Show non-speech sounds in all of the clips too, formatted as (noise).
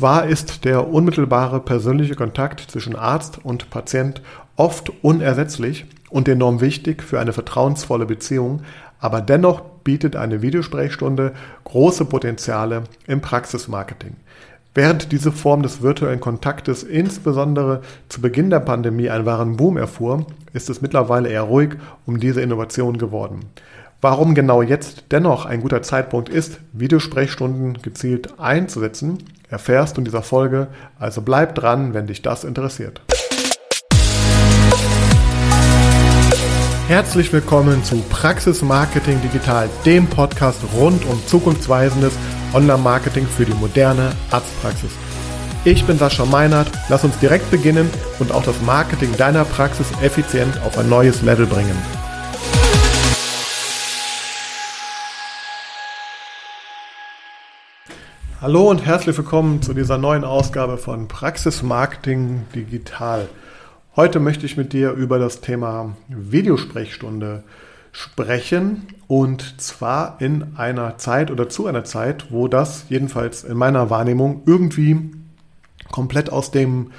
zwar ist der unmittelbare persönliche Kontakt zwischen Arzt und Patient oft unersetzlich und enorm wichtig für eine vertrauensvolle Beziehung, aber dennoch bietet eine Videosprechstunde große Potenziale im Praxismarketing. Während diese Form des virtuellen Kontaktes insbesondere zu Beginn der Pandemie einen wahren Boom erfuhr, ist es mittlerweile eher ruhig um diese Innovation geworden. Warum genau jetzt dennoch ein guter Zeitpunkt ist, Videosprechstunden gezielt einzusetzen, erfährst du in dieser Folge, also bleib dran, wenn dich das interessiert. Herzlich willkommen zu Praxis Marketing Digital, dem Podcast rund um zukunftsweisendes Online-Marketing für die moderne Arztpraxis. Ich bin Sascha Meinert, lass uns direkt beginnen und auch das Marketing deiner Praxis effizient auf ein neues Level bringen. Hallo und herzlich willkommen zu dieser neuen Ausgabe von Praxis Marketing Digital. Heute möchte ich mit dir über das Thema Videosprechstunde sprechen und zwar in einer Zeit oder zu einer Zeit, wo das jedenfalls in meiner Wahrnehmung irgendwie komplett aus dem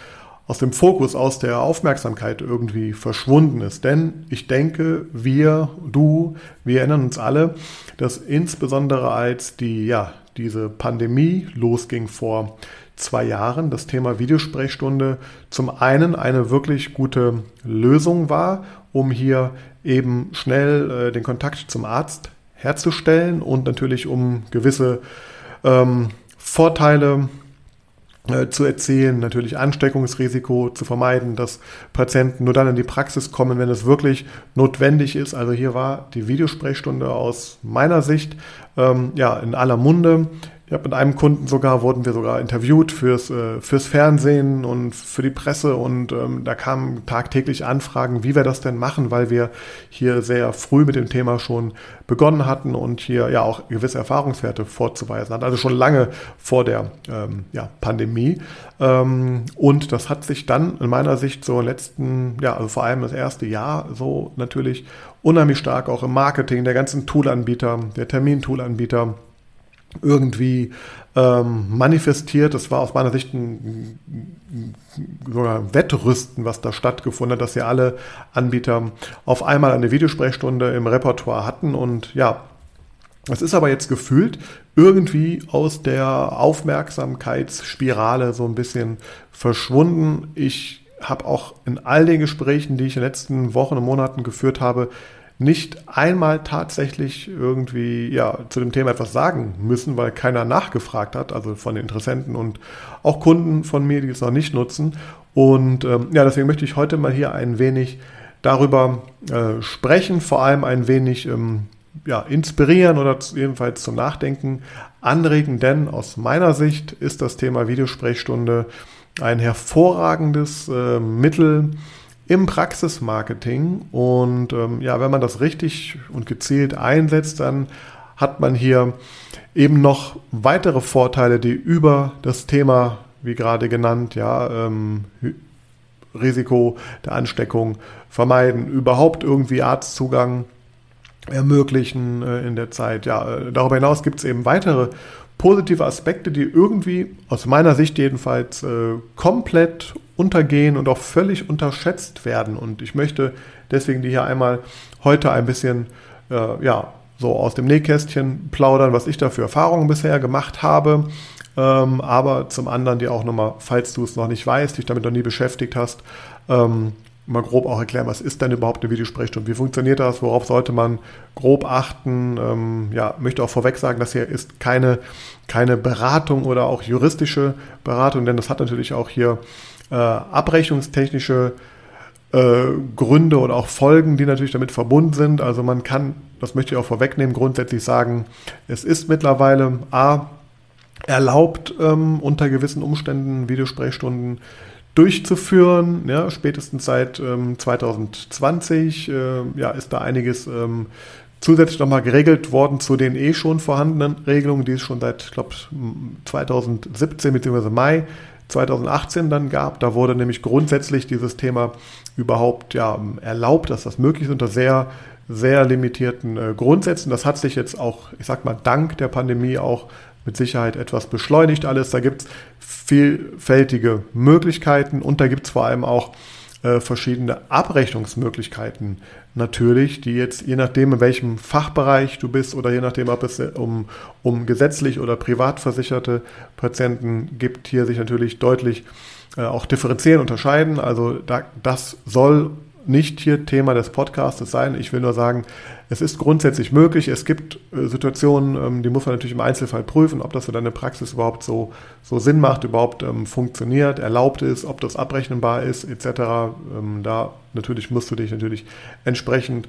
aus dem Fokus, aus der Aufmerksamkeit irgendwie verschwunden ist. Denn ich denke, wir, du, wir erinnern uns alle, dass insbesondere als die, ja, diese Pandemie losging vor zwei Jahren, das Thema Videosprechstunde zum einen eine wirklich gute Lösung war, um hier eben schnell äh, den Kontakt zum Arzt herzustellen und natürlich um gewisse ähm, Vorteile zu erzielen, natürlich Ansteckungsrisiko zu vermeiden, dass Patienten nur dann in die Praxis kommen, wenn es wirklich notwendig ist. Also hier war die Videosprechstunde aus meiner Sicht ähm, ja in aller Munde. Habe mit einem Kunden sogar, wurden wir sogar interviewt fürs, äh, fürs Fernsehen und für die Presse und ähm, da kamen tagtäglich Anfragen, wie wir das denn machen, weil wir hier sehr früh mit dem Thema schon begonnen hatten und hier ja auch gewisse Erfahrungswerte vorzuweisen hatten, also schon lange vor der ähm, ja, Pandemie. Ähm, und das hat sich dann in meiner Sicht so letzten, ja, also vor allem das erste Jahr so natürlich unheimlich stark auch im Marketing der ganzen Toolanbieter, der Termintoolanbieter, irgendwie ähm, manifestiert. Das war aus meiner Sicht ein, sogar Wettrüsten, was da stattgefunden hat, dass ja alle Anbieter auf einmal eine Videosprechstunde im Repertoire hatten. Und ja, es ist aber jetzt gefühlt irgendwie aus der Aufmerksamkeitsspirale so ein bisschen verschwunden. Ich habe auch in all den Gesprächen, die ich in den letzten Wochen und Monaten geführt habe, nicht einmal tatsächlich irgendwie ja, zu dem Thema etwas sagen müssen, weil keiner nachgefragt hat, also von den Interessenten und auch Kunden von mir, die es noch nicht nutzen. Und ähm, ja, deswegen möchte ich heute mal hier ein wenig darüber äh, sprechen, vor allem ein wenig ähm, ja, inspirieren oder jedenfalls zum Nachdenken anregen, denn aus meiner Sicht ist das Thema Videosprechstunde ein hervorragendes äh, Mittel, im Praxismarketing. Und ähm, ja, wenn man das richtig und gezielt einsetzt, dann hat man hier eben noch weitere Vorteile, die über das Thema, wie gerade genannt, ja, ähm, Risiko der Ansteckung vermeiden, überhaupt irgendwie Arztzugang ermöglichen äh, in der Zeit. Ja, äh, darüber hinaus gibt es eben weitere positive Aspekte, die irgendwie aus meiner Sicht jedenfalls äh, komplett untergehen und auch völlig unterschätzt werden. Und ich möchte deswegen die hier einmal heute ein bisschen äh, ja, so aus dem Nähkästchen plaudern, was ich da für Erfahrungen bisher gemacht habe. Ähm, aber zum anderen dir auch nochmal, falls du es noch nicht weißt, dich damit noch nie beschäftigt hast, ähm, mal grob auch erklären, was ist denn überhaupt eine Videosprechstunde? Wie funktioniert das? Worauf sollte man grob achten? Ähm, ja, möchte auch vorweg sagen, das hier ist keine, keine Beratung oder auch juristische Beratung, denn das hat natürlich auch hier äh, abrechnungstechnische äh, Gründe oder auch Folgen, die natürlich damit verbunden sind. Also man kann, das möchte ich auch vorwegnehmen, grundsätzlich sagen, es ist mittlerweile A, erlaubt, ähm, unter gewissen Umständen Videosprechstunden durchzuführen. Ja, spätestens seit ähm, 2020 äh, ja, ist da einiges ähm, zusätzlich nochmal geregelt worden zu den eh schon vorhandenen Regelungen, die es schon seit, ich glaube, 2017 bzw. Mai 2018 dann gab. Da wurde nämlich grundsätzlich dieses Thema überhaupt ja, erlaubt, dass das möglich ist unter sehr, sehr limitierten äh, Grundsätzen. Das hat sich jetzt auch, ich sag mal, dank der Pandemie auch mit Sicherheit etwas beschleunigt alles. Da gibt es vielfältige Möglichkeiten und da gibt es vor allem auch äh, verschiedene Abrechnungsmöglichkeiten natürlich, die jetzt je nachdem, in welchem Fachbereich du bist oder je nachdem, ob es um, um gesetzlich oder privat versicherte Patienten gibt, hier sich natürlich deutlich äh, auch differenzieren, unterscheiden. Also da, das soll nicht hier Thema des Podcasts sein. Ich will nur sagen, es ist grundsätzlich möglich. Es gibt äh, Situationen, ähm, die muss man natürlich im Einzelfall prüfen, ob das für deine Praxis überhaupt so, so Sinn macht, überhaupt ähm, funktioniert, erlaubt ist, ob das abrechenbar ist, etc. Ähm, da natürlich musst du dich natürlich entsprechend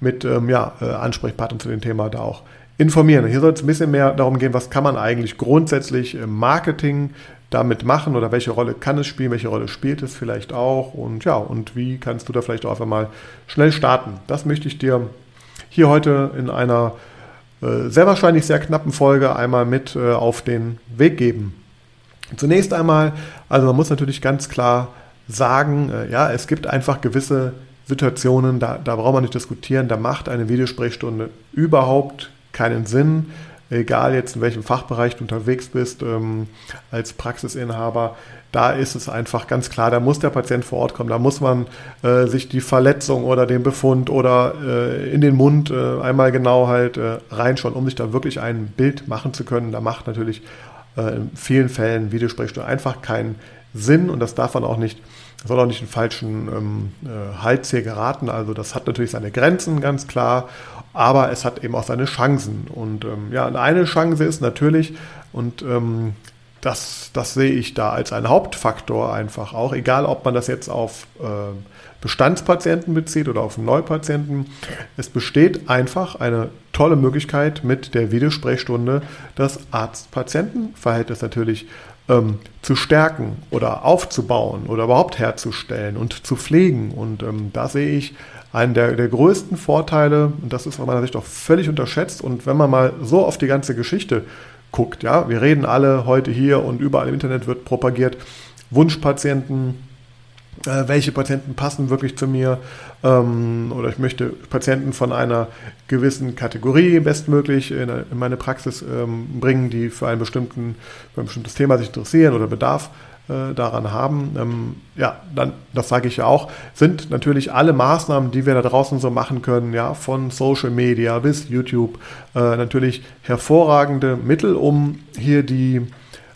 mit ja, äh, Ansprechpartnern zu dem Thema da auch informieren. Hier soll es ein bisschen mehr darum gehen, was kann man eigentlich grundsätzlich im Marketing damit machen oder welche Rolle kann es spielen, welche Rolle spielt es vielleicht auch und ja, und wie kannst du da vielleicht auch einfach mal schnell starten. Das möchte ich dir hier heute in einer äh, sehr wahrscheinlich sehr knappen Folge einmal mit äh, auf den Weg geben. Zunächst einmal, also man muss natürlich ganz klar sagen, äh, ja, es gibt einfach gewisse Situationen, da, da braucht man nicht diskutieren, da macht eine Videosprechstunde überhaupt keinen Sinn egal jetzt in welchem Fachbereich du unterwegs bist, ähm, als Praxisinhaber, da ist es einfach ganz klar, da muss der Patient vor Ort kommen, da muss man äh, sich die Verletzung oder den Befund oder äh, in den Mund äh, einmal genau halt äh, reinschauen, um sich da wirklich ein Bild machen zu können. Da macht natürlich äh, in vielen Fällen Videosprechstunde einfach keinen Sinn und das darf man auch nicht soll auch nicht in falschen ähm, äh, Hals hier geraten. Also das hat natürlich seine Grenzen, ganz klar aber es hat eben auch seine Chancen. Und ähm, ja, eine Chance ist natürlich, und ähm, das, das sehe ich da als einen Hauptfaktor einfach auch, egal ob man das jetzt auf äh, Bestandspatienten bezieht oder auf Neupatienten. Es besteht einfach eine tolle Möglichkeit mit der Videosprechstunde das Arzt-Patienten-Verhältnis natürlich ähm, zu stärken oder aufzubauen oder überhaupt herzustellen und zu pflegen. Und ähm, da sehe ich einen der, der größten Vorteile, und das ist aus meiner Sicht auch völlig unterschätzt, und wenn man mal so auf die ganze Geschichte guckt, ja, wir reden alle heute hier und überall im Internet wird propagiert, Wunschpatienten, äh, welche Patienten passen wirklich zu mir ähm, oder ich möchte Patienten von einer gewissen Kategorie bestmöglich in, in meine Praxis ähm, bringen, die für, einen bestimmten, für ein bestimmtes Thema sich interessieren oder Bedarf äh, daran haben. Ähm, ja, dann, das sage ich ja auch, sind natürlich alle Maßnahmen, die wir da draußen so machen können, ja, von Social Media bis YouTube, äh, natürlich hervorragende Mittel, um hier die,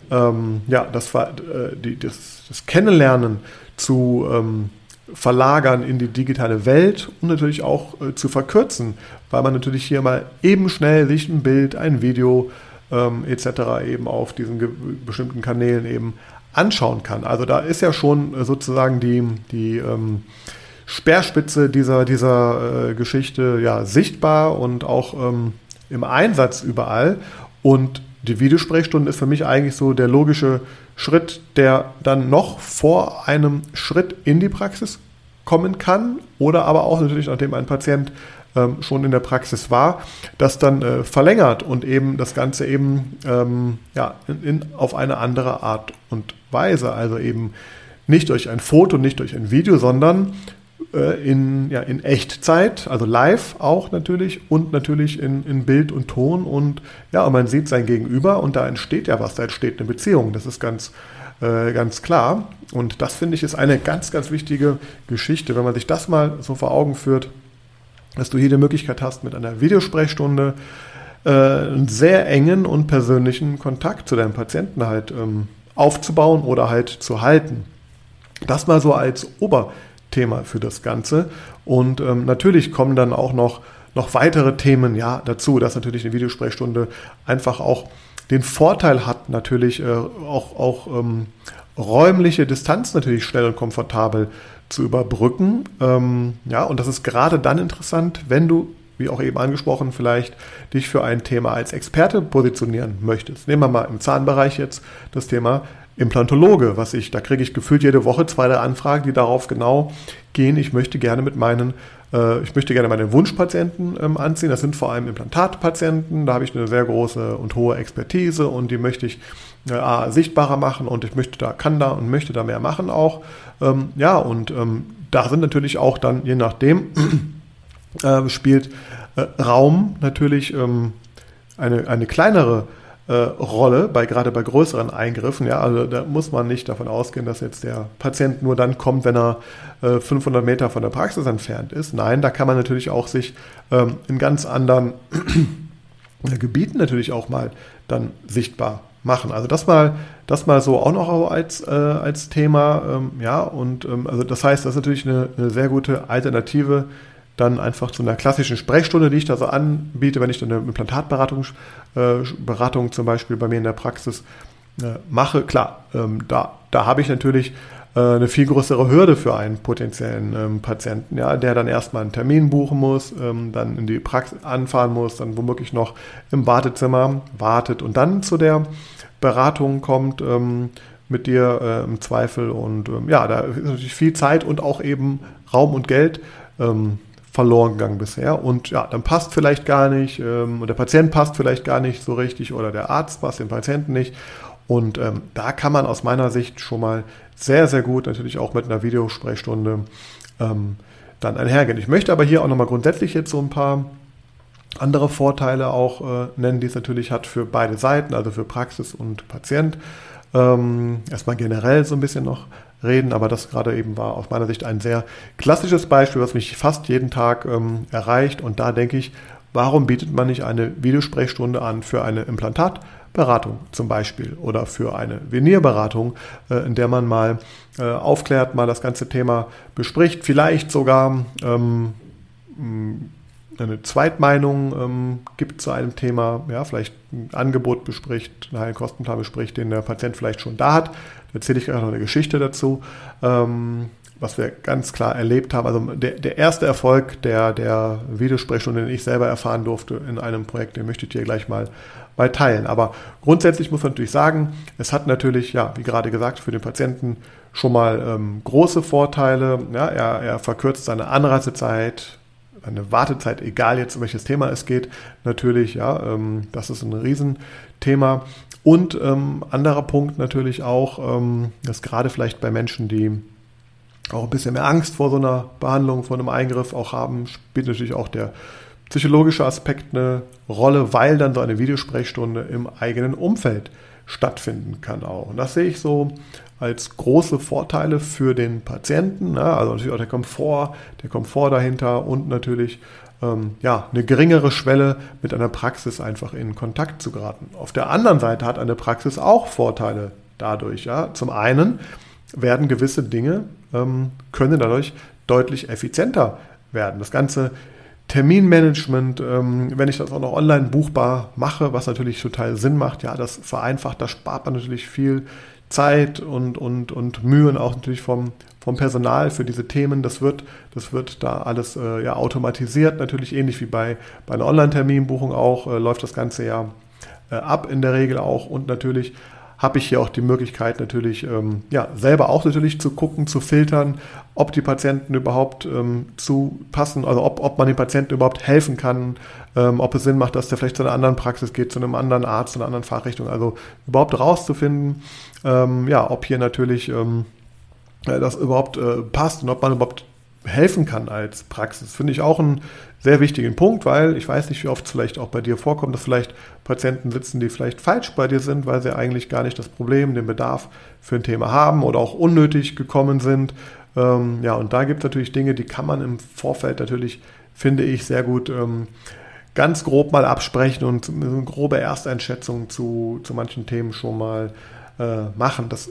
ähm, ja, das, äh, die, das, das Kennenlernen zu ähm, verlagern in die digitale Welt und natürlich auch äh, zu verkürzen, weil man natürlich hier mal eben schnell sich ein Bild, ein Video ähm, etc. eben auf diesen bestimmten Kanälen eben anschauen kann. Also da ist ja schon äh, sozusagen die, die ähm, Speerspitze dieser, dieser äh, Geschichte ja sichtbar und auch ähm, im Einsatz überall. Und die Videosprechstunde ist für mich eigentlich so der logische Schritt, der dann noch vor einem Schritt in die Praxis kommen kann oder aber auch natürlich, nachdem ein Patient ähm, schon in der Praxis war, das dann äh, verlängert und eben das Ganze eben ähm, ja, in, in, auf eine andere Art und Weise, also eben nicht durch ein Foto, nicht durch ein Video, sondern äh, in, ja, in Echtzeit, also live auch natürlich und natürlich in, in Bild und Ton. Und ja, und man sieht sein Gegenüber und da entsteht ja was, da entsteht eine Beziehung, das ist ganz, äh, ganz klar. Und das finde ich ist eine ganz, ganz wichtige Geschichte, wenn man sich das mal so vor Augen führt, dass du hier die Möglichkeit hast, mit einer Videosprechstunde äh, einen sehr engen und persönlichen Kontakt zu deinem Patienten halt ähm, aufzubauen oder halt zu halten. Das mal so als Oberthema für das Ganze. Und ähm, natürlich kommen dann auch noch, noch weitere Themen ja, dazu, dass natürlich eine Videosprechstunde einfach auch den Vorteil hat, natürlich äh, auch, auch ähm, räumliche Distanz natürlich schnell und komfortabel zu überbrücken. Ähm, ja, und das ist gerade dann interessant, wenn du, wie auch eben angesprochen, vielleicht dich für ein Thema als Experte positionieren möchtest. Nehmen wir mal im Zahnbereich jetzt das Thema Implantologe, was ich, da kriege ich gefühlt jede Woche zwei, drei Anfragen, die darauf genau gehen. Ich möchte gerne mit meinen, äh, ich möchte gerne meine Wunschpatienten ähm, anziehen. Das sind vor allem Implantatpatienten. Da habe ich eine sehr große und hohe Expertise und die möchte ich äh, sichtbarer machen und ich möchte da, kann da und möchte da mehr machen auch. Ähm, ja, und ähm, da sind natürlich auch dann, je nachdem, (clears throat) äh, spielt äh, Raum natürlich ähm, eine, eine kleinere äh, Rolle, bei, gerade bei größeren Eingriffen. Ja, also da muss man nicht davon ausgehen, dass jetzt der Patient nur dann kommt, wenn er äh, 500 Meter von der Praxis entfernt ist. Nein, da kann man natürlich auch sich ähm, in ganz anderen (clears throat) Gebieten natürlich auch mal dann sichtbar machen. Also das mal, das mal so auch noch als, äh, als Thema. Ähm, ja, und ähm, also das heißt, das ist natürlich eine, eine sehr gute Alternative dann einfach zu einer klassischen Sprechstunde, die ich da so anbiete, wenn ich dann eine Implantatberatung äh, Beratung zum Beispiel bei mir in der Praxis äh, mache. Klar, ähm, da, da habe ich natürlich äh, eine viel größere Hürde für einen potenziellen ähm, Patienten, ja, der dann erstmal einen Termin buchen muss, ähm, dann in die Praxis anfahren muss, dann womöglich noch im Wartezimmer wartet und dann zu der Beratung kommt ähm, mit dir äh, im Zweifel. Und ähm, ja, da ist natürlich viel Zeit und auch eben Raum und Geld ähm, verloren gegangen bisher. Und ja, dann passt vielleicht gar nicht, ähm, und der Patient passt vielleicht gar nicht so richtig oder der Arzt passt dem Patienten nicht. Und ähm, da kann man aus meiner Sicht schon mal sehr, sehr gut, natürlich auch mit einer Videosprechstunde, ähm, dann einhergehen. Ich möchte aber hier auch nochmal grundsätzlich jetzt so ein paar andere Vorteile auch äh, nennen, die es natürlich hat für beide Seiten, also für Praxis und Patient. Ähm, erstmal generell so ein bisschen noch reden, aber das gerade eben war aus meiner Sicht ein sehr klassisches Beispiel, was mich fast jeden Tag ähm, erreicht. Und da denke ich, warum bietet man nicht eine Videosprechstunde an für eine Implantatberatung zum Beispiel oder für eine Venierberatung, äh, in der man mal äh, aufklärt, mal das ganze Thema bespricht, vielleicht sogar ähm, eine Zweitmeinung ähm, gibt zu einem Thema, ja, vielleicht ein Angebot bespricht, einen Kostenplan bespricht, den der Patient vielleicht schon da hat. Da erzähle ich gleich noch eine Geschichte dazu, ähm, was wir ganz klar erlebt haben. Also der, der erste Erfolg der, der Videosprechstunde, den ich selber erfahren durfte in einem Projekt, den möchte ich dir gleich mal, mal teilen. Aber grundsätzlich muss man natürlich sagen, es hat natürlich, ja, wie gerade gesagt, für den Patienten schon mal ähm, große Vorteile. Ja, er, er verkürzt seine Anreisezeit, eine Wartezeit, egal jetzt um welches Thema es geht, natürlich, ja, ähm, das ist ein Riesenthema. Und ähm, anderer Punkt natürlich auch, ähm, dass gerade vielleicht bei Menschen, die auch ein bisschen mehr Angst vor so einer Behandlung, vor einem Eingriff auch haben, spielt natürlich auch der psychologische Aspekt eine Rolle, weil dann so eine Videosprechstunde im eigenen Umfeld stattfinden kann auch. Und das sehe ich so als große Vorteile für den Patienten. Ne? Also natürlich auch der Komfort, der Komfort dahinter und natürlich ähm, ja, eine geringere Schwelle mit einer Praxis einfach in Kontakt zu geraten. Auf der anderen Seite hat eine Praxis auch Vorteile dadurch. Ja? Zum einen werden gewisse Dinge, ähm, können dadurch deutlich effizienter werden. Das ganze Terminmanagement, ähm, wenn ich das auch noch online buchbar mache, was natürlich total Sinn macht, ja, das vereinfacht, da spart man natürlich viel Zeit und, und, und Mühen auch natürlich vom, vom Personal für diese Themen. Das wird, das wird da alles äh, ja automatisiert, natürlich ähnlich wie bei, bei einer Online-Terminbuchung auch, äh, läuft das Ganze ja äh, ab in der Regel auch und natürlich habe ich hier auch die Möglichkeit natürlich ähm, ja, selber auch natürlich zu gucken, zu filtern, ob die Patienten überhaupt ähm, zu passen, also ob, ob man den Patienten überhaupt helfen kann, ähm, ob es Sinn macht, dass der vielleicht zu einer anderen Praxis geht, zu einem anderen Arzt, zu einer anderen Fachrichtung, also überhaupt rauszufinden, ähm, ja, ob hier natürlich ähm, das überhaupt äh, passt und ob man überhaupt helfen kann als Praxis. Finde ich auch einen sehr wichtigen Punkt, weil ich weiß nicht, wie oft es vielleicht auch bei dir vorkommt, dass vielleicht Patienten sitzen, die vielleicht falsch bei dir sind, weil sie eigentlich gar nicht das Problem, den Bedarf für ein Thema haben oder auch unnötig gekommen sind. Ähm, ja, und da gibt es natürlich Dinge, die kann man im Vorfeld natürlich, finde ich, sehr gut ähm, ganz grob mal absprechen und eine grobe Ersteinschätzung zu, zu manchen Themen schon mal äh, machen. Das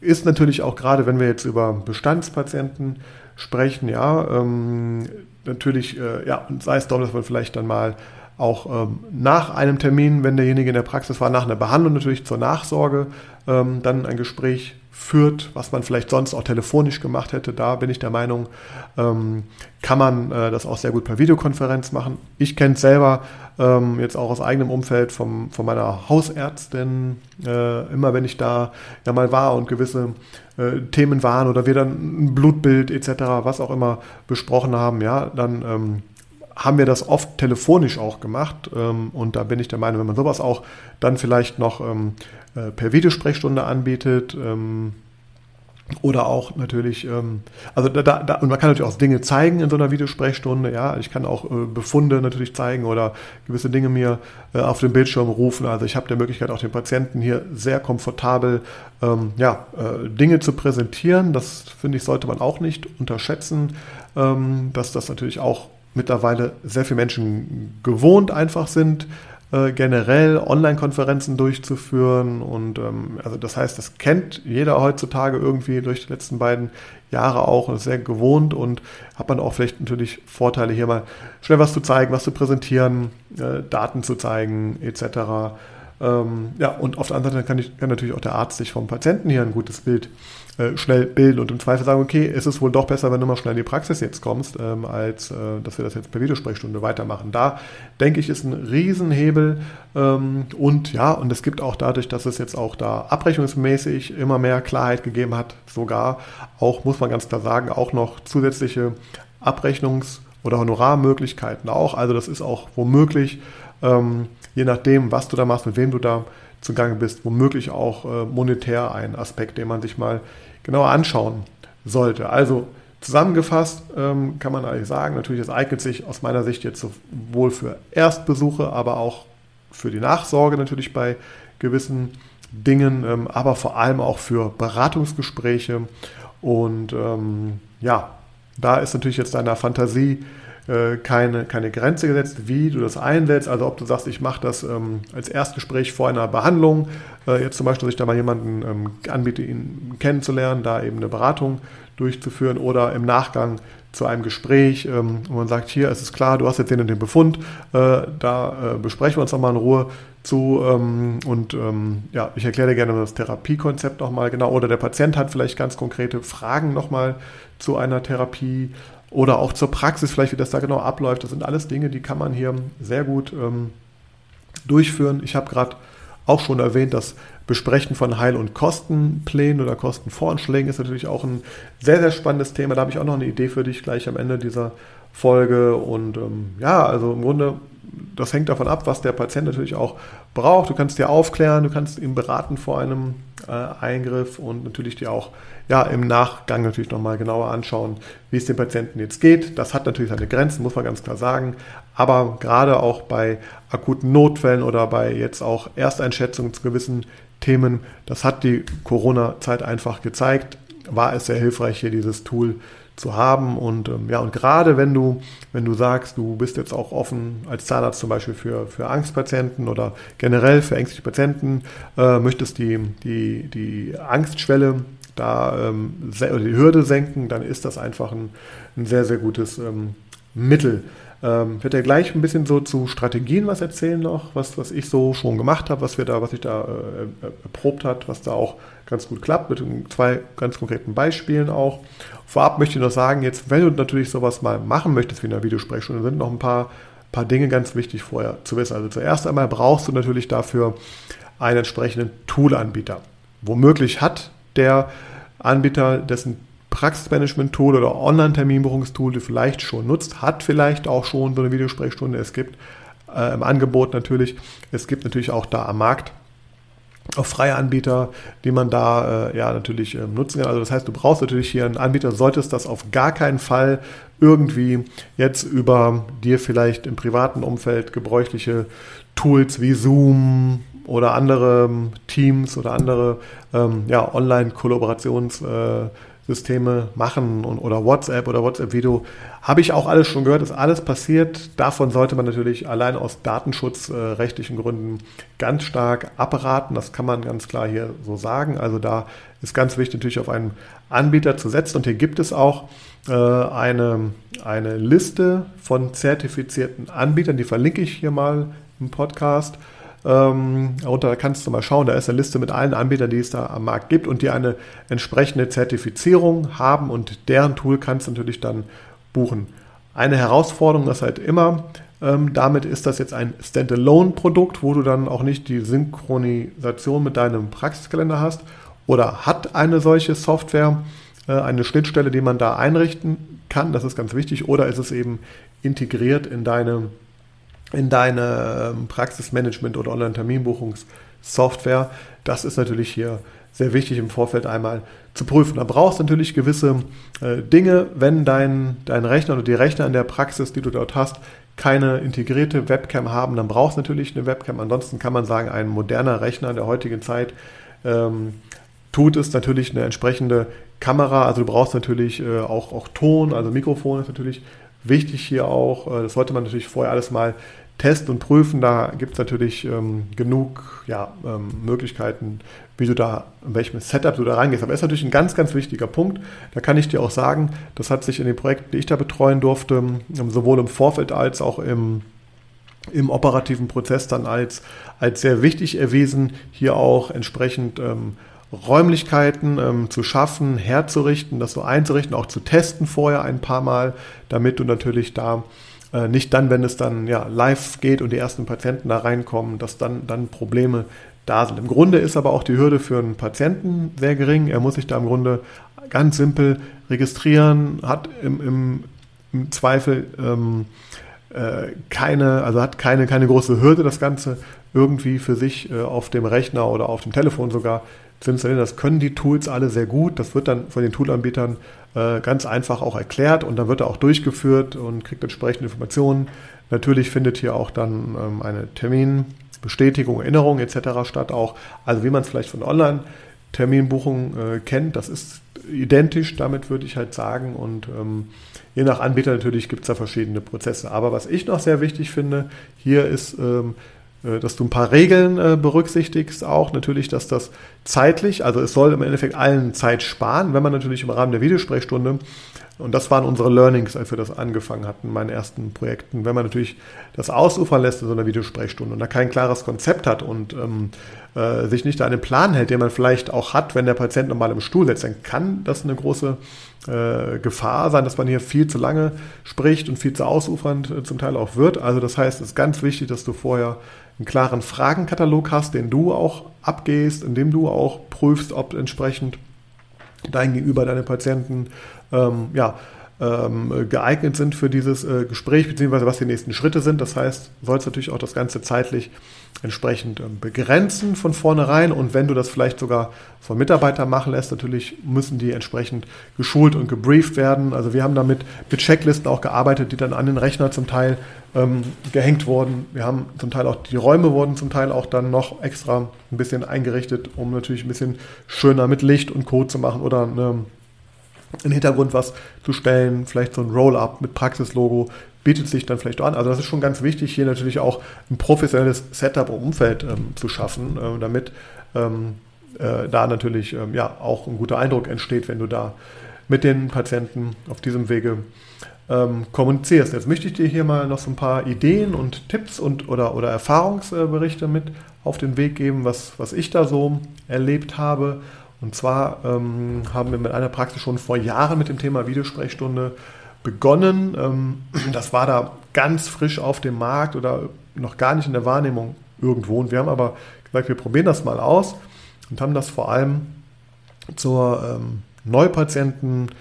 ist natürlich auch gerade, wenn wir jetzt über Bestandspatienten sprechen, ja, ähm, natürlich, äh, ja, sei es darum, dass man vielleicht dann mal auch ähm, nach einem Termin, wenn derjenige in der Praxis war, nach einer Behandlung natürlich zur Nachsorge, ähm, dann ein Gespräch führt, was man vielleicht sonst auch telefonisch gemacht hätte. Da bin ich der Meinung, ähm, kann man äh, das auch sehr gut per Videokonferenz machen. Ich kenne es selber ähm, jetzt auch aus eigenem Umfeld vom, von meiner Hausärztin. Äh, immer wenn ich da ja mal war und gewisse äh, Themen waren oder wir dann ein Blutbild etc., was auch immer besprochen haben, ja, dann ähm, haben wir das oft telefonisch auch gemacht. Ähm, und da bin ich der Meinung, wenn man sowas auch dann vielleicht noch ähm, äh, per Videosprechstunde anbietet, ähm, Oder auch natürlich, also da, da, und man kann natürlich auch Dinge zeigen in so einer Videosprechstunde, ja. Ich kann auch äh, Befunde natürlich zeigen oder gewisse Dinge mir äh, auf dem Bildschirm rufen. Also ich habe die Möglichkeit, auch den Patienten hier sehr komfortabel ja, Dinge zu präsentieren. Das finde ich, sollte man auch nicht unterschätzen, dass das natürlich auch mittlerweile sehr viele Menschen gewohnt einfach sind, äh, generell Online-Konferenzen durchzuführen. Und ähm, also das heißt, das kennt jeder heutzutage irgendwie durch die letzten beiden Jahre auch und ist sehr gewohnt und hat man auch vielleicht natürlich Vorteile, hier mal schnell was zu zeigen, was zu präsentieren, äh, Daten zu zeigen, etc. Ähm, ja, und auf der anderen Seite kann, ich, kann natürlich auch der Arzt sich vom Patienten hier ein gutes Bild äh, schnell bilden und im Zweifel sagen, okay, ist es wohl doch besser, wenn du mal schnell in die Praxis jetzt kommst, ähm, als äh, dass wir das jetzt per Videosprechstunde weitermachen. Da denke ich, ist ein Riesenhebel ähm, und ja, und es gibt auch dadurch, dass es jetzt auch da abrechnungsmäßig immer mehr Klarheit gegeben hat, sogar auch, muss man ganz klar sagen, auch noch zusätzliche Abrechnungs- oder Honorarmöglichkeiten auch. Also das ist auch womöglich ähm, je nachdem, was du da machst, mit wem du da zugange bist, womöglich auch äh, monetär ein Aspekt, den man sich mal genauer anschauen sollte. Also zusammengefasst ähm, kann man eigentlich sagen, natürlich, es eignet sich aus meiner Sicht jetzt sowohl für Erstbesuche, aber auch für die Nachsorge natürlich bei gewissen Dingen, ähm, aber vor allem auch für Beratungsgespräche. Und ähm, ja, da ist natürlich jetzt deiner Fantasie äh, keine, keine Grenze gesetzt, wie du das einsetzt. Also ob du sagst, ich mache das ähm, als Erstgespräch vor einer Behandlung, äh, jetzt zum Beispiel, dass ich da mal jemanden ähm, anbiete, ihn kennenzulernen, da eben eine Beratung durchzuführen oder im Nachgang zu einem Gespräch, ähm, wo man sagt, hier, es ist klar, du hast jetzt den und den Befund, äh, da äh, besprechen wir uns nochmal in Ruhe zu ähm, und ähm, ja, ich erkläre dir gerne das Therapiekonzept nochmal genau oder der Patient hat vielleicht ganz konkrete Fragen nochmal zu einer Therapie oder auch zur Praxis, vielleicht wie das da genau abläuft. Das sind alles Dinge, die kann man hier sehr gut ähm, durchführen. Ich habe gerade auch schon erwähnt, das Besprechen von Heil- und Kostenplänen oder Kostenvoranschlägen ist natürlich auch ein sehr, sehr spannendes Thema. Da habe ich auch noch eine Idee für dich gleich am Ende dieser Folge. Und ähm, ja, also im Grunde, das hängt davon ab, was der Patient natürlich auch braucht. Du kannst dir aufklären, du kannst ihn beraten vor einem äh, Eingriff und natürlich dir auch ja, im Nachgang natürlich nochmal genauer anschauen, wie es dem Patienten jetzt geht. Das hat natürlich seine Grenzen, muss man ganz klar sagen. Aber gerade auch bei akuten Notfällen oder bei jetzt auch Ersteinschätzungen zu gewissen Themen, das hat die Corona-Zeit einfach gezeigt, war es sehr hilfreich, hier dieses Tool zu haben. Und ähm, ja, und gerade wenn du, wenn du sagst, du bist jetzt auch offen als Zahnarzt zum Beispiel für, für Angstpatienten oder generell für ängstliche Patienten, äh, möchtest die, die, die Angstschwelle da ähm, die Hürde senken, dann ist das einfach ein, ein sehr, sehr gutes ähm, Mittel. Ähm, werde ja gleich ein bisschen so zu Strategien was erzählen noch, was, was ich so schon gemacht habe, was wir da, was ich da äh, erprobt hat, was da auch ganz gut klappt, mit zwei ganz konkreten Beispielen auch. Vorab möchte ich noch sagen, jetzt, wenn du natürlich sowas mal machen möchtest wie in einer Videosprechstunde, sind noch ein paar, paar Dinge ganz wichtig vorher zu wissen. Also zuerst einmal brauchst du natürlich dafür einen entsprechenden Toolanbieter. Womöglich hat der Anbieter, dessen Praxismanagement-Tool oder Online-Terminbuchungstool du vielleicht schon nutzt, hat vielleicht auch schon so eine Videosprechstunde. Es gibt äh, im Angebot natürlich, es gibt natürlich auch da am Markt auch freie Anbieter, die man da äh, ja natürlich äh, nutzen kann. Also das heißt, du brauchst natürlich hier einen Anbieter, solltest das auf gar keinen Fall irgendwie jetzt über dir vielleicht im privaten Umfeld gebräuchliche Tools wie Zoom oder andere ähm, Teams oder andere ähm, ja, Online-Kollaborationssysteme machen und, oder WhatsApp oder WhatsApp-Video. Habe ich auch alles schon gehört, ist alles passiert. Davon sollte man natürlich allein aus datenschutzrechtlichen äh, Gründen ganz stark abraten. Das kann man ganz klar hier so sagen. Also da ist ganz wichtig natürlich auf einen Anbieter zu setzen. Und hier gibt es auch äh, eine, eine Liste von zertifizierten Anbietern, die verlinke ich hier mal im Podcast. Ähm, darunter kannst du mal schauen, da ist eine Liste mit allen Anbietern, die es da am Markt gibt und die eine entsprechende Zertifizierung haben und deren Tool kannst du natürlich dann buchen. Eine Herausforderung ist halt immer, ähm, damit ist das jetzt ein Standalone-Produkt, wo du dann auch nicht die Synchronisation mit deinem Praxiskalender hast oder hat eine solche Software äh, eine Schnittstelle, die man da einrichten kann, das ist ganz wichtig, oder ist es eben integriert in deine in deine ähm, Praxismanagement oder Online-Terminbuchungssoftware. Das ist natürlich hier sehr wichtig im Vorfeld einmal zu prüfen. Da brauchst du natürlich gewisse äh, Dinge, wenn dein, dein Rechner oder die Rechner in der Praxis, die du dort hast, keine integrierte Webcam haben, dann brauchst du natürlich eine Webcam. Ansonsten kann man sagen, ein moderner Rechner der heutigen Zeit ähm, tut es natürlich eine entsprechende Kamera. Also du brauchst natürlich äh, auch, auch Ton, also Mikrofon ist natürlich wichtig hier auch. Äh, das sollte man natürlich vorher alles mal testen und prüfen. Da gibt es natürlich ähm, genug ja, ähm, Möglichkeiten, wie du da, in welchem Setup du da reingehst. Aber das ist natürlich ein ganz, ganz wichtiger Punkt. Da kann ich dir auch sagen, das hat sich in den Projekten, die ich da betreuen durfte, ähm, sowohl im Vorfeld als auch im, im operativen Prozess dann als, als sehr wichtig erwiesen, hier auch entsprechend ähm, Räumlichkeiten ähm, zu schaffen, herzurichten, das so einzurichten, auch zu testen vorher ein paar Mal, damit du natürlich da äh, nicht dann, wenn es dann ja, live geht und die ersten Patienten da reinkommen, dass dann, dann Probleme da sind. Im Grunde ist aber auch die Hürde für einen Patienten sehr gering. Er muss sich da im Grunde ganz simpel registrieren, hat im, im, im Zweifel ähm, äh, keine, also hat keine, keine große Hürde, das Ganze irgendwie für sich äh, auf dem Rechner oder auf dem Telefon sogar zu installieren. Das können die Tools alle sehr gut. Das wird dann von den Toolanbietern äh, ganz einfach auch erklärt und dann wird er auch durchgeführt und kriegt entsprechende Informationen. Natürlich findet hier auch dann ähm, eine Terminbestätigung, Erinnerung etc. statt auch. Also wie man es vielleicht von Online-Terminbuchung äh, kennt, das ist identisch, damit würde ich halt sagen. Und ähm, je nach Anbieter natürlich gibt es da verschiedene Prozesse. Aber was ich noch sehr wichtig finde, hier ist ähm, äh, dass du ein paar Regeln äh, berücksichtigst, auch. Natürlich, dass das zeitlich, also es soll im Endeffekt allen Zeit sparen, wenn man natürlich im Rahmen der Videosprechstunde, und das waren unsere Learnings, als wir das angefangen hatten, meinen ersten Projekten, wenn man natürlich das ausufern lässt in so einer Videosprechstunde und da kein klares Konzept hat und ähm, äh, sich nicht an den Plan hält, den man vielleicht auch hat, wenn der Patient normal im Stuhl sitzt, dann kann das eine große äh, Gefahr sein, dass man hier viel zu lange spricht und viel zu ausufernd äh, zum Teil auch wird. Also das heißt, es ist ganz wichtig, dass du vorher einen klaren Fragenkatalog hast, den du auch abgehst, in dem du auch prüfst, ob entsprechend dein Gegenüber, deine Patienten, ähm, ja, ähm, geeignet sind für dieses äh, Gespräch, beziehungsweise was die nächsten Schritte sind. Das heißt, sollst natürlich auch das Ganze zeitlich entsprechend ähm, begrenzen von vornherein. Und wenn du das vielleicht sogar von Mitarbeitern machen lässt, natürlich müssen die entsprechend geschult und gebrieft werden. Also wir haben damit mit Checklisten auch gearbeitet, die dann an den Rechner zum Teil ähm, gehängt wurden. Wir haben zum Teil auch, die Räume wurden zum Teil auch dann noch extra ein bisschen eingerichtet, um natürlich ein bisschen schöner mit Licht und Code zu machen oder eine in den Hintergrund was zu stellen, vielleicht so ein Roll-up mit Praxislogo, bietet sich dann vielleicht an. Also das ist schon ganz wichtig, hier natürlich auch ein professionelles Setup und Umfeld ähm, zu schaffen, äh, damit ähm, äh, da natürlich ähm, ja auch ein guter Eindruck entsteht, wenn du da mit den Patienten auf diesem Wege ähm, kommunizierst. Jetzt möchte ich dir hier mal noch so ein paar Ideen und Tipps und oder, oder Erfahrungsberichte mit auf den Weg geben, was, was ich da so erlebt habe und zwar ähm, haben wir mit einer Praxis schon vor Jahren mit dem Thema Videosprechstunde begonnen. Ähm, das war da ganz frisch auf dem Markt oder noch gar nicht in der Wahrnehmung irgendwo. Und wir haben aber gesagt, wir probieren das mal aus und haben das vor allem zur ähm, Neupatienten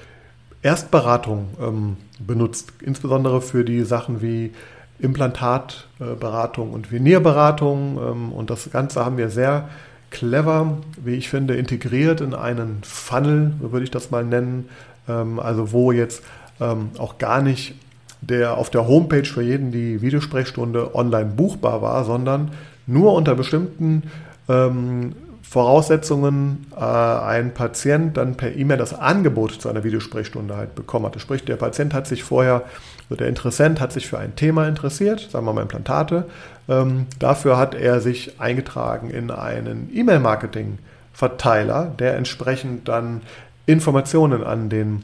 Erstberatung ähm, benutzt, insbesondere für die Sachen wie Implantatberatung und Venierberatung. Und das Ganze haben wir sehr clever, wie ich finde, integriert in einen Funnel, so würde ich das mal nennen. Also wo jetzt ähm, auch gar nicht der auf der Homepage für jeden die Videosprechstunde online buchbar war, sondern nur unter bestimmten ähm, Voraussetzungen äh, ein Patient dann per E-Mail das Angebot zu einer Videosprechstunde halt bekommen hat. Sprich, der Patient hat sich vorher, also der Interessent hat sich für ein Thema interessiert, sagen wir mal Implantate. Ähm, dafür hat er sich eingetragen in einen E-Mail-Marketing-Verteiler, der entsprechend dann Informationen an den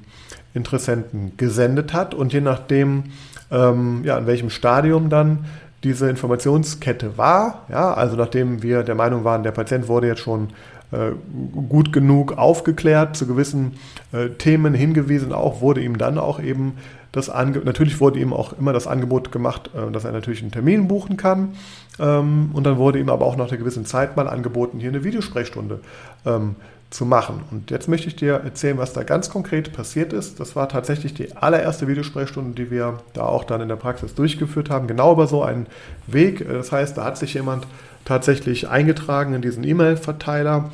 Interessenten gesendet hat und je nachdem, ähm, ja, in welchem Stadium dann diese Informationskette war. Ja, also nachdem wir der Meinung waren, der Patient wurde jetzt schon äh, gut genug aufgeklärt, zu gewissen äh, Themen hingewiesen, auch wurde ihm dann auch eben das Angebot, natürlich wurde ihm auch immer das Angebot gemacht, äh, dass er natürlich einen Termin buchen kann. Ähm, und dann wurde ihm aber auch nach einer gewissen Zeit mal angeboten, hier eine Videosprechstunde ähm, zu machen. Und jetzt möchte ich dir erzählen, was da ganz konkret passiert ist. Das war tatsächlich die allererste Videosprechstunde, die wir da auch dann in der Praxis durchgeführt haben. Genau über so einen Weg. Das heißt, da hat sich jemand tatsächlich eingetragen in diesen E-Mail-Verteiler,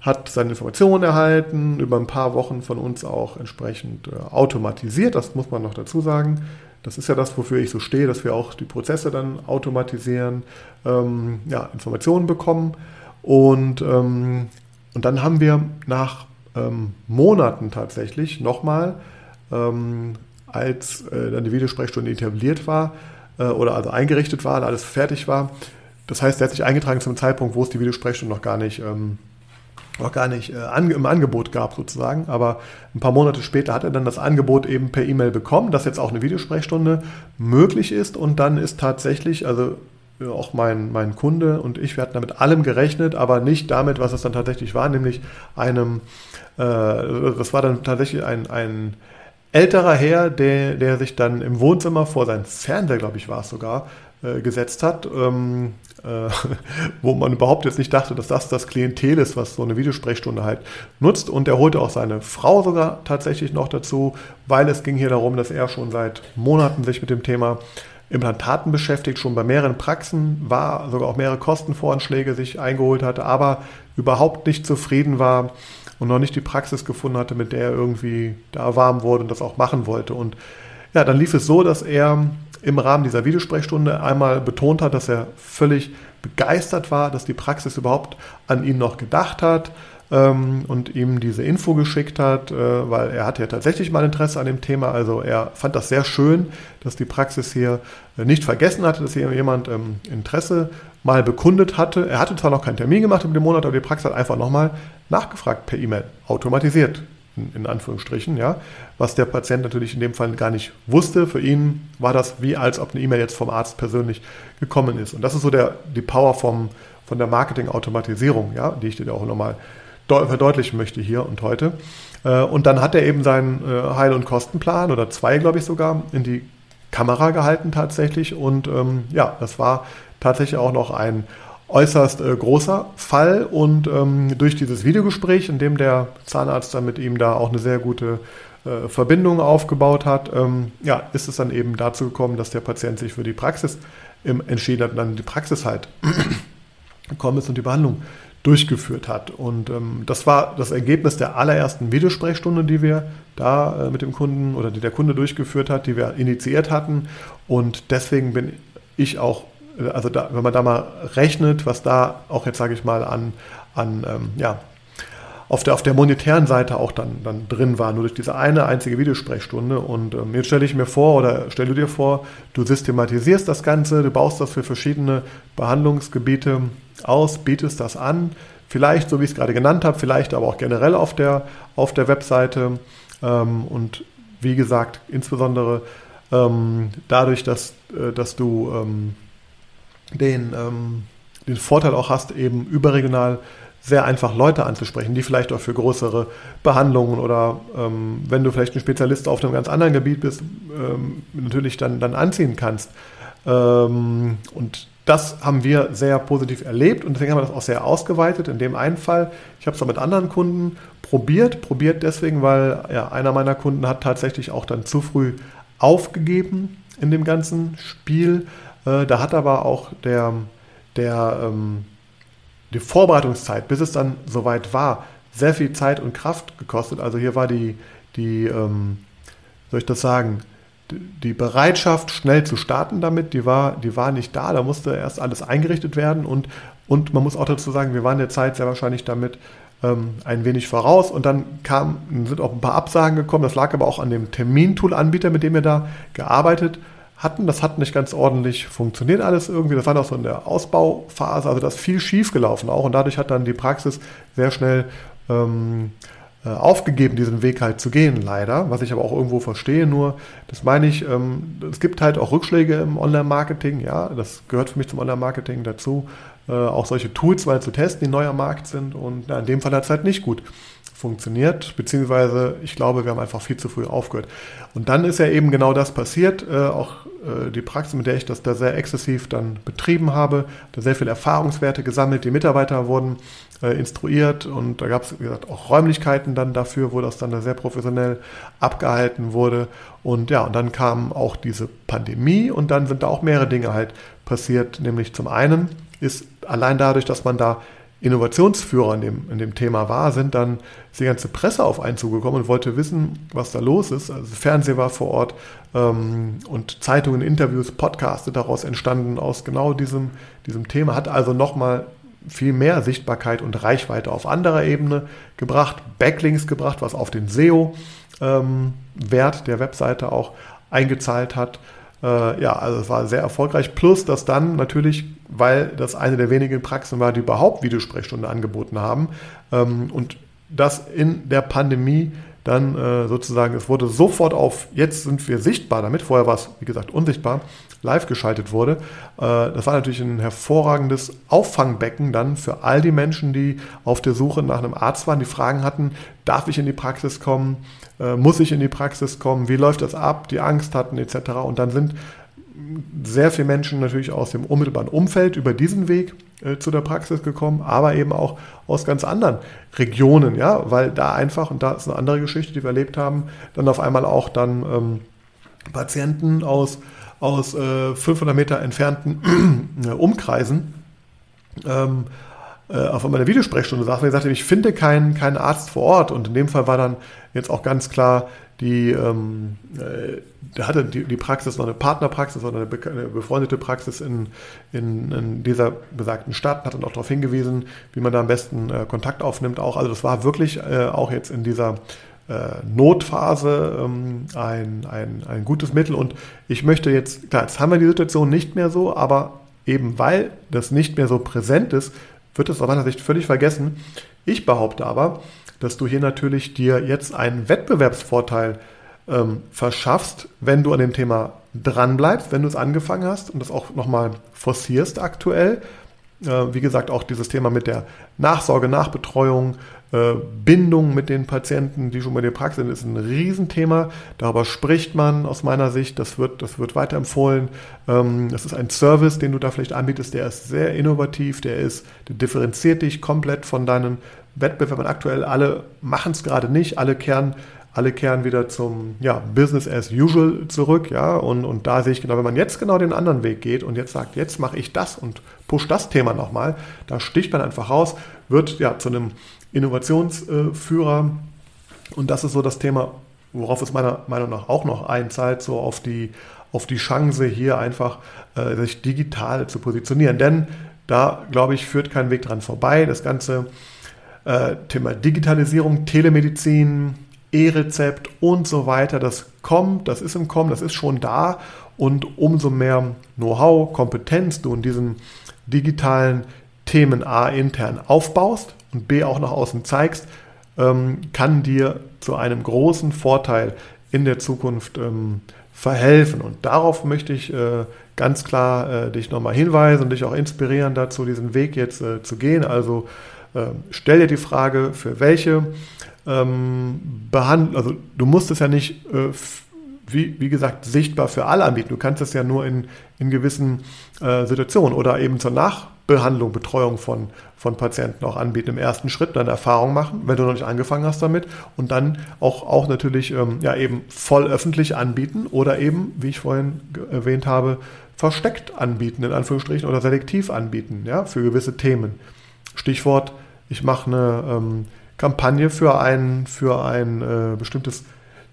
hat seine Informationen erhalten, über ein paar Wochen von uns auch entsprechend äh, automatisiert, das muss man noch dazu sagen. Das ist ja das, wofür ich so stehe, dass wir auch die Prozesse dann automatisieren, ähm, ja, Informationen bekommen. Und, ähm, und dann haben wir nach ähm, Monaten tatsächlich nochmal, ähm, als äh, dann die Videosprechstunde etabliert war äh, oder also eingerichtet war, alles fertig war. Das heißt, er hat sich eingetragen zum Zeitpunkt, wo es die Videosprechstunde noch gar nicht ähm, noch gar nicht äh, an, im Angebot gab sozusagen. Aber ein paar Monate später hat er dann das Angebot eben per E-Mail bekommen, dass jetzt auch eine Videosprechstunde möglich ist. Und dann ist tatsächlich, also auch mein, mein Kunde und ich, wir hatten damit allem gerechnet, aber nicht damit, was es dann tatsächlich war, nämlich einem, äh, das war dann tatsächlich ein, ein älterer Herr, der, der sich dann im Wohnzimmer vor sein Fernseher, glaube ich, war es sogar, äh, gesetzt hat, ähm, äh, (laughs) wo man überhaupt jetzt nicht dachte, dass das das Klientel ist, was so eine Videosprechstunde halt nutzt. Und er holte auch seine Frau sogar tatsächlich noch dazu, weil es ging hier darum, dass er schon seit Monaten sich mit dem Thema Implantaten beschäftigt, schon bei mehreren Praxen war, sogar auch mehrere Kostenvoranschläge sich eingeholt hatte, aber überhaupt nicht zufrieden war und noch nicht die Praxis gefunden hatte, mit der er irgendwie da warm wurde und das auch machen wollte. Und ja, dann lief es so, dass er im Rahmen dieser Videosprechstunde einmal betont hat, dass er völlig begeistert war, dass die Praxis überhaupt an ihn noch gedacht hat ähm, und ihm diese Info geschickt hat, äh, weil er hatte ja tatsächlich mal Interesse an dem Thema. Also er fand das sehr schön, dass die Praxis hier äh, nicht vergessen hatte, dass hier jemand ähm, Interesse mal bekundet hatte. Er hatte zwar noch keinen Termin gemacht dem Monat, aber die Praxis hat einfach nochmal nachgefragt per E-Mail, automatisiert in Anführungsstrichen, ja, was der Patient natürlich in dem Fall gar nicht wusste. Für ihn war das wie als ob eine E-Mail jetzt vom Arzt persönlich gekommen ist. Und das ist so der, die Power vom, von der Marketing-Automatisierung, ja, die ich dir auch nochmal verdeutlichen möchte hier und heute. Äh, und dann hat er eben seinen äh, Heil- und Kostenplan oder zwei, glaube ich sogar, in die Kamera gehalten tatsächlich. Und ähm, ja, das war tatsächlich auch noch ein äußerst äh, großer Fall und ähm, durch dieses Videogespräch, in dem der Zahnarzt dann mit ihm da auch eine sehr gute äh, Verbindung aufgebaut hat, ähm, ja, ist es dann eben dazu gekommen, dass der Patient sich für die Praxis entschieden hat und dann die Praxis halt (clears throat) gekommen ist und die Behandlung durchgeführt hat. Und ähm, das war das Ergebnis der allerersten Videosprechstunde, die wir da äh, mit dem Kunden oder die der Kunde durchgeführt hat, die wir initiiert hatten. Und deswegen bin ich auch also da, wenn man da mal rechnet, was da auch jetzt sage ich mal an, an ähm, ja, auf der, auf der monetären Seite auch dann, dann drin war, nur durch diese eine einzige Videosprechstunde. Und ähm, jetzt stelle ich mir vor oder stelle du dir vor, du systematisierst das Ganze, du baust das für verschiedene Behandlungsgebiete aus, bietest das an, vielleicht so wie ich es gerade genannt habe, vielleicht aber auch generell auf der, auf der Webseite. Ähm, und wie gesagt, insbesondere ähm, dadurch, dass, äh, dass du ähm, den, ähm, den Vorteil auch hast, eben überregional sehr einfach Leute anzusprechen, die vielleicht auch für größere Behandlungen oder ähm, wenn du vielleicht ein Spezialist auf einem ganz anderen Gebiet bist, ähm, natürlich dann, dann anziehen kannst. Ähm, und das haben wir sehr positiv erlebt und deswegen haben wir das auch sehr ausgeweitet. In dem einen Fall, ich habe es auch mit anderen Kunden probiert, probiert deswegen, weil ja, einer meiner Kunden hat tatsächlich auch dann zu früh aufgegeben in dem ganzen Spiel äh, da hat aber auch der, der, ähm, die Vorbereitungszeit, bis es dann soweit war, sehr viel Zeit und Kraft gekostet. Also hier war die, die ähm, soll ich das sagen, die Bereitschaft, schnell zu starten damit, die war, die war nicht da. Da musste erst alles eingerichtet werden und, und man muss auch dazu sagen, wir waren der Zeit sehr wahrscheinlich damit ähm, ein wenig voraus und dann kam, sind auch ein paar Absagen gekommen. Das lag aber auch an dem Termintool-Anbieter, mit dem wir da gearbeitet hatten. Das hat nicht ganz ordentlich funktioniert alles irgendwie. Das war noch so in der Ausbauphase. Also da ist viel schief gelaufen auch. Und dadurch hat dann die Praxis sehr schnell ähm, äh, aufgegeben, diesen Weg halt zu gehen, leider. Was ich aber auch irgendwo verstehe. Nur, das meine ich, ähm, es gibt halt auch Rückschläge im Online-Marketing. Ja, das gehört für mich zum Online-Marketing dazu. Äh, auch solche Tools mal zu testen, die neu am Markt sind. Und ja, in dem Fall hat es halt nicht gut funktioniert, beziehungsweise ich glaube, wir haben einfach viel zu früh aufgehört. Und dann ist ja eben genau das passiert, äh, auch äh, die Praxis, mit der ich das da sehr exzessiv dann betrieben habe, da sehr viele Erfahrungswerte gesammelt, die Mitarbeiter wurden äh, instruiert und da gab es, wie gesagt, auch Räumlichkeiten dann dafür, wo das dann da sehr professionell abgehalten wurde. Und ja, und dann kam auch diese Pandemie und dann sind da auch mehrere Dinge halt passiert, nämlich zum einen ist allein dadurch, dass man da Innovationsführer in dem, in dem Thema war, sind dann die ganze Presse auf einen zugekommen und wollte wissen, was da los ist. Also Fernsehen war vor Ort ähm, und Zeitungen, Interviews, Podcasts daraus entstanden aus genau diesem, diesem Thema. Hat also nochmal viel mehr Sichtbarkeit und Reichweite auf anderer Ebene gebracht, Backlinks gebracht, was auf den SEO-Wert ähm, der Webseite auch eingezahlt hat. Äh, ja, also es war sehr erfolgreich. Plus, dass dann natürlich, weil das eine der wenigen Praxen war, die überhaupt Videosprechstunde angeboten haben. Ähm, und das in der Pandemie dann äh, sozusagen, es wurde sofort auf, jetzt sind wir sichtbar damit, vorher war es, wie gesagt, unsichtbar, live geschaltet wurde. Äh, das war natürlich ein hervorragendes Auffangbecken dann für all die Menschen, die auf der Suche nach einem Arzt waren, die Fragen hatten, darf ich in die Praxis kommen, äh, muss ich in die Praxis kommen, wie läuft das ab, die Angst hatten etc. Und dann sind sehr viele Menschen natürlich aus dem unmittelbaren Umfeld über diesen Weg äh, zu der Praxis gekommen, aber eben auch aus ganz anderen Regionen, ja, weil da einfach, und da ist eine andere Geschichte, die wir erlebt haben, dann auf einmal auch dann ähm, Patienten aus aus äh, 500 Meter entfernten (clears throat) äh, Umkreisen ähm, äh, auf einmal eine Videosprechstunde saß und gesagt ich finde keinen, keinen Arzt vor Ort. Und in dem Fall war dann jetzt auch ganz klar, die, ähm, äh, da hatte die, die Praxis noch eine Partnerpraxis oder eine, be eine befreundete Praxis in, in, in, dieser besagten Stadt, hat dann auch darauf hingewiesen, wie man da am besten äh, Kontakt aufnimmt. Auch, also das war wirklich äh, auch jetzt in dieser äh, Notphase ähm, ein, ein, ein gutes Mittel. Und ich möchte jetzt, klar, jetzt haben wir die Situation nicht mehr so, aber eben weil das nicht mehr so präsent ist, wird es aus meiner Sicht völlig vergessen. Ich behaupte aber, dass du hier natürlich dir jetzt einen Wettbewerbsvorteil ähm, verschaffst, wenn du an dem Thema dranbleibst, wenn du es angefangen hast und das auch nochmal forcierst aktuell. Äh, wie gesagt, auch dieses Thema mit der Nachsorge, Nachbetreuung, äh, Bindung mit den Patienten, die schon bei der Praxis sind, ist ein Riesenthema. Darüber spricht man aus meiner Sicht. Das wird, das wird weiterempfohlen. Ähm, das ist ein Service, den du da vielleicht anbietest, der ist sehr innovativ, der ist, der differenziert dich komplett von deinen Wettbewerbern. Aktuell alle machen es gerade nicht, alle kehren alle kehren wieder zum ja, Business as usual zurück, ja, und, und da sehe ich genau, wenn man jetzt genau den anderen Weg geht und jetzt sagt, jetzt mache ich das und push das Thema nochmal, da sticht man einfach raus, wird ja zu einem Innovationsführer. Und das ist so das Thema, worauf es meiner Meinung nach auch noch einzahlt, so auf die, auf die Chance hier einfach äh, sich digital zu positionieren. Denn da, glaube ich, führt kein Weg dran vorbei. Das ganze äh, Thema Digitalisierung, Telemedizin, E-Rezept und so weiter, das kommt, das ist im Kommen, das ist schon da. Und umso mehr Know-how, Kompetenz du in diesen digitalen Themen A intern aufbaust, und B auch nach außen zeigst, ähm, kann dir zu einem großen Vorteil in der Zukunft ähm, verhelfen. Und darauf möchte ich äh, ganz klar äh, dich nochmal hinweisen und dich auch inspirieren dazu, diesen Weg jetzt äh, zu gehen. Also äh, stell dir die Frage, für welche ähm, Behandlung, also du musst es ja nicht, äh, wie, wie gesagt, sichtbar für alle anbieten. Du kannst es ja nur in, in gewissen äh, Situationen oder eben zur Nach Behandlung, Betreuung von, von Patienten auch anbieten. Im ersten Schritt dann Erfahrung machen, wenn du noch nicht angefangen hast damit und dann auch, auch natürlich ähm, ja eben voll öffentlich anbieten oder eben, wie ich vorhin erwähnt habe, versteckt anbieten, in Anführungsstrichen, oder selektiv anbieten, ja, für gewisse Themen. Stichwort, ich mache eine ähm, Kampagne für ein, für ein äh, bestimmtes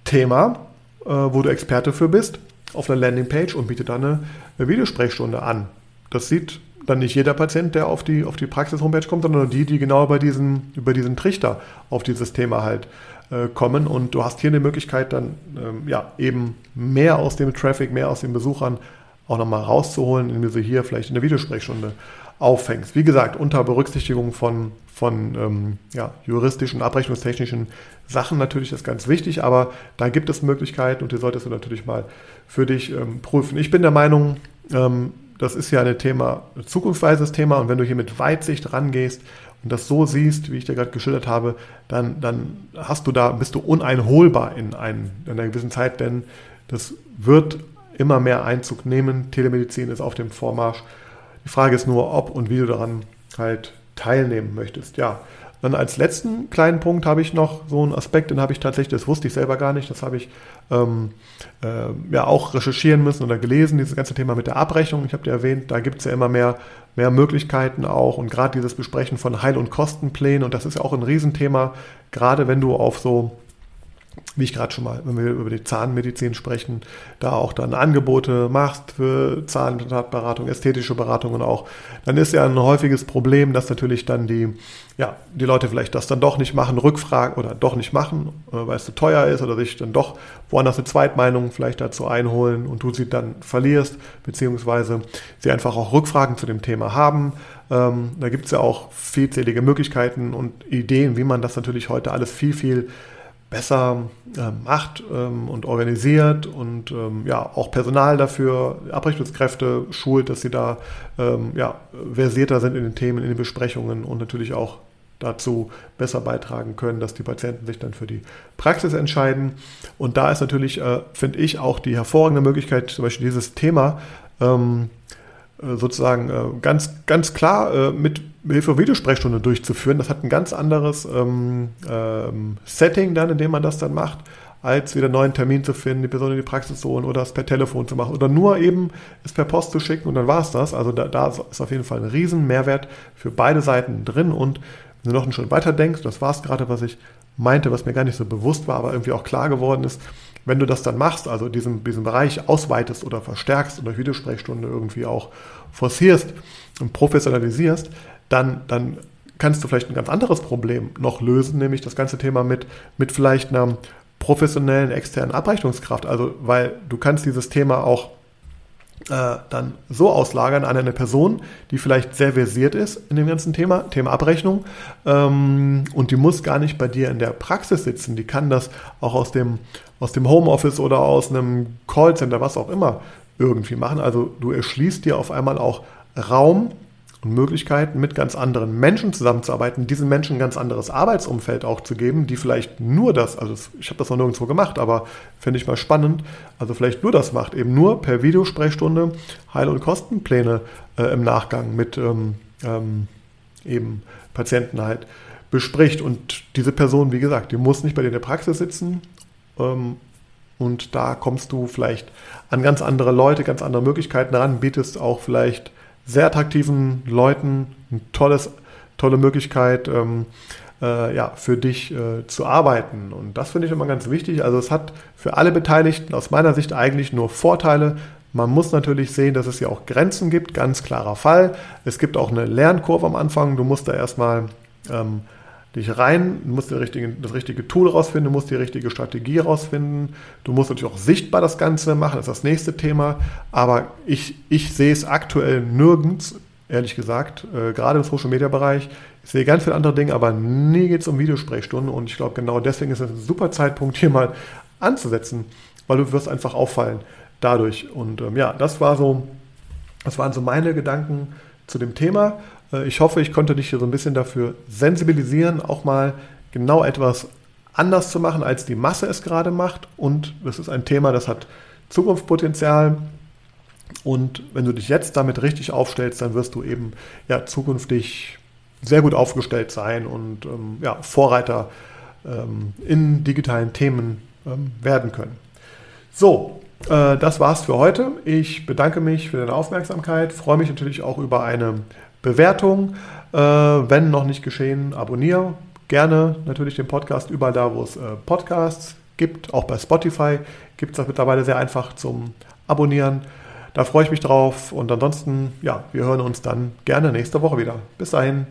Thema, äh, wo du Experte für bist, auf einer Landingpage und biete dann eine, eine Videosprechstunde an. Das sieht dann nicht jeder Patient, der auf die, auf die Praxis-Homepage kommt, sondern die, die genau über diesen, über diesen Trichter auf dieses Thema halt äh, kommen. Und du hast hier eine Möglichkeit, dann ähm, ja, eben mehr aus dem Traffic, mehr aus den Besuchern auch nochmal rauszuholen, indem du sie hier vielleicht in der Videosprechstunde auffängst. Wie gesagt, unter Berücksichtigung von, von ähm, ja, juristischen, abrechnungstechnischen Sachen natürlich ist ganz wichtig, aber da gibt es Möglichkeiten und die solltest du natürlich mal für dich ähm, prüfen. Ich bin der Meinung, ähm, das ist ja ein Thema, ein zukunftsweises Thema und wenn du hier mit Weitsicht rangehst und das so siehst, wie ich dir gerade geschildert habe, dann, dann hast du da, bist du uneinholbar in, ein, in einer gewissen Zeit, denn das wird immer mehr Einzug nehmen. Telemedizin ist auf dem Vormarsch. Die Frage ist nur, ob und wie du daran halt teilnehmen möchtest. Ja, Dann als letzten kleinen Punkt habe ich noch so einen Aspekt, den habe ich tatsächlich, das wusste ich selber gar nicht, das habe ich ähm, äh, ja auch recherchieren müssen oder gelesen, dieses ganze Thema mit der Abrechnung. Ich habe dir erwähnt, da gibt es ja immer mehr, mehr Möglichkeiten auch und gerade dieses Besprechen von Heil- und Kostenplänen und das ist ja auch ein Riesenthema, gerade wenn du auf so wie ich gerade schon mal, wenn wir über die Zahnmedizin sprechen, da auch dann Angebote machst für Zahnimplantatberatung, ästhetische Beratungen auch, dann ist ja ein häufiges Problem, dass natürlich dann die, ja, die Leute vielleicht das dann doch nicht machen, rückfragen oder doch nicht machen, äh, weil es zu teuer ist oder sich dann doch woanders eine Zweitmeinung vielleicht dazu einholen und du sie dann verlierst, beziehungsweise sie einfach auch Rückfragen zu dem Thema haben. Ähm, da gibt es ja auch vielzählige Möglichkeiten und Ideen, wie man das natürlich heute alles viel, viel besser äh, macht ähm, und organisiert und ähm, ja auch Personal dafür, Abrechnungskräfte schult, dass sie da ähm, ja, versierter sind in den Themen, in den Besprechungen und natürlich auch dazu besser beitragen können, dass die Patienten sich dann für die Praxis entscheiden. Und da ist natürlich, äh, finde ich, auch die hervorragende Möglichkeit, zum Beispiel dieses Thema ähm, äh, sozusagen äh, ganz, ganz klar äh, mit Hilfe Videosprechstunde durchzuführen. Das hat ein ganz anderes ähm, ähm, Setting dann, in dem man das dann macht, als wieder einen neuen Termin zu finden, die Person in die Praxis zu holen oder es per Telefon zu machen oder nur eben es per Post zu schicken und dann war es das. Also da, da ist auf jeden Fall ein riesen Mehrwert für beide Seiten drin und wenn du noch einen Schritt weiter denkst, das war es gerade, was ich meinte, was mir gar nicht so bewusst war, aber irgendwie auch klar geworden ist, wenn du das dann machst, also diesen, diesen Bereich ausweitest oder verstärkst und durch Videosprechstunde irgendwie auch forcierst und professionalisierst, dann, dann kannst du vielleicht ein ganz anderes Problem noch lösen, nämlich das ganze Thema mit, mit vielleicht einer professionellen externen Abrechnungskraft. Also, weil du kannst dieses Thema auch äh, dann so auslagern an eine Person, die vielleicht sehr versiert ist in dem ganzen Thema, Thema Abrechnung, ähm, und die muss gar nicht bei dir in der Praxis sitzen. Die kann das auch aus dem, aus dem Homeoffice oder aus einem Callcenter, was auch immer, irgendwie machen. Also du erschließt dir auf einmal auch Raum und Möglichkeiten, mit ganz anderen Menschen zusammenzuarbeiten, diesen Menschen ein ganz anderes Arbeitsumfeld auch zu geben, die vielleicht nur das, also ich habe das noch nirgendwo gemacht, aber finde ich mal spannend, also vielleicht nur das macht, eben nur per Videosprechstunde Heil- und Kostenpläne äh, im Nachgang mit ähm, ähm, eben Patienten halt bespricht. Und diese Person, wie gesagt, die muss nicht bei dir in der Praxis sitzen. Ähm, und da kommst du vielleicht an ganz andere Leute, ganz andere Möglichkeiten ran, bietest auch vielleicht sehr attraktiven Leuten eine tolles, tolle Möglichkeit, ähm, äh, ja, für dich äh, zu arbeiten. Und das finde ich immer ganz wichtig. Also es hat für alle Beteiligten aus meiner Sicht eigentlich nur Vorteile. Man muss natürlich sehen, dass es ja auch Grenzen gibt, ganz klarer Fall. Es gibt auch eine Lernkurve am Anfang. Du musst da erstmal ähm, dich rein, du musst richtige, das richtige Tool rausfinden, du musst die richtige Strategie rausfinden, du musst natürlich auch sichtbar das Ganze machen, das ist das nächste Thema, aber ich, ich sehe es aktuell nirgends, ehrlich gesagt, äh, gerade im Social-Media-Bereich, ich sehe ganz viele andere Dinge, aber nie geht es um Videosprechstunden. Und ich glaube genau deswegen ist es ein super Zeitpunkt (laughs) hier mal anzusetzen, weil du wirst einfach auffallen dadurch. Und ähm, ja, das war so, das waren so meine Gedanken zu dem Thema. Äh, ich hoffe, ich konnte dich hier so ein bisschen dafür sensibilisieren, auch mal genau etwas anders zu machen, als die Masse es gerade macht. Und das ist ein Thema, das hat Zukunftspotenzial. Und wenn du dich jetzt damit richtig aufstellst, dann wirst du eben ja zukünftig sehr gut aufgestellt sein und ähm, ja, Vorreiter ähm, in digitalen Themen ähm, werden können. So, äh, das war's für heute. Ich bedanke mich für deine Aufmerksamkeit, freue mich natürlich auch über eine Bewertung. Äh, wenn noch nicht geschehen, abonniere gerne natürlich den Podcast überall da, wo es äh, Podcasts gibt. Auch bei Spotify gibt es das mittlerweile sehr einfach zum Abonnieren. Da freue ich mich drauf. Und ansonsten, ja, wir hören uns dann gerne nächste Woche wieder. Bis dahin.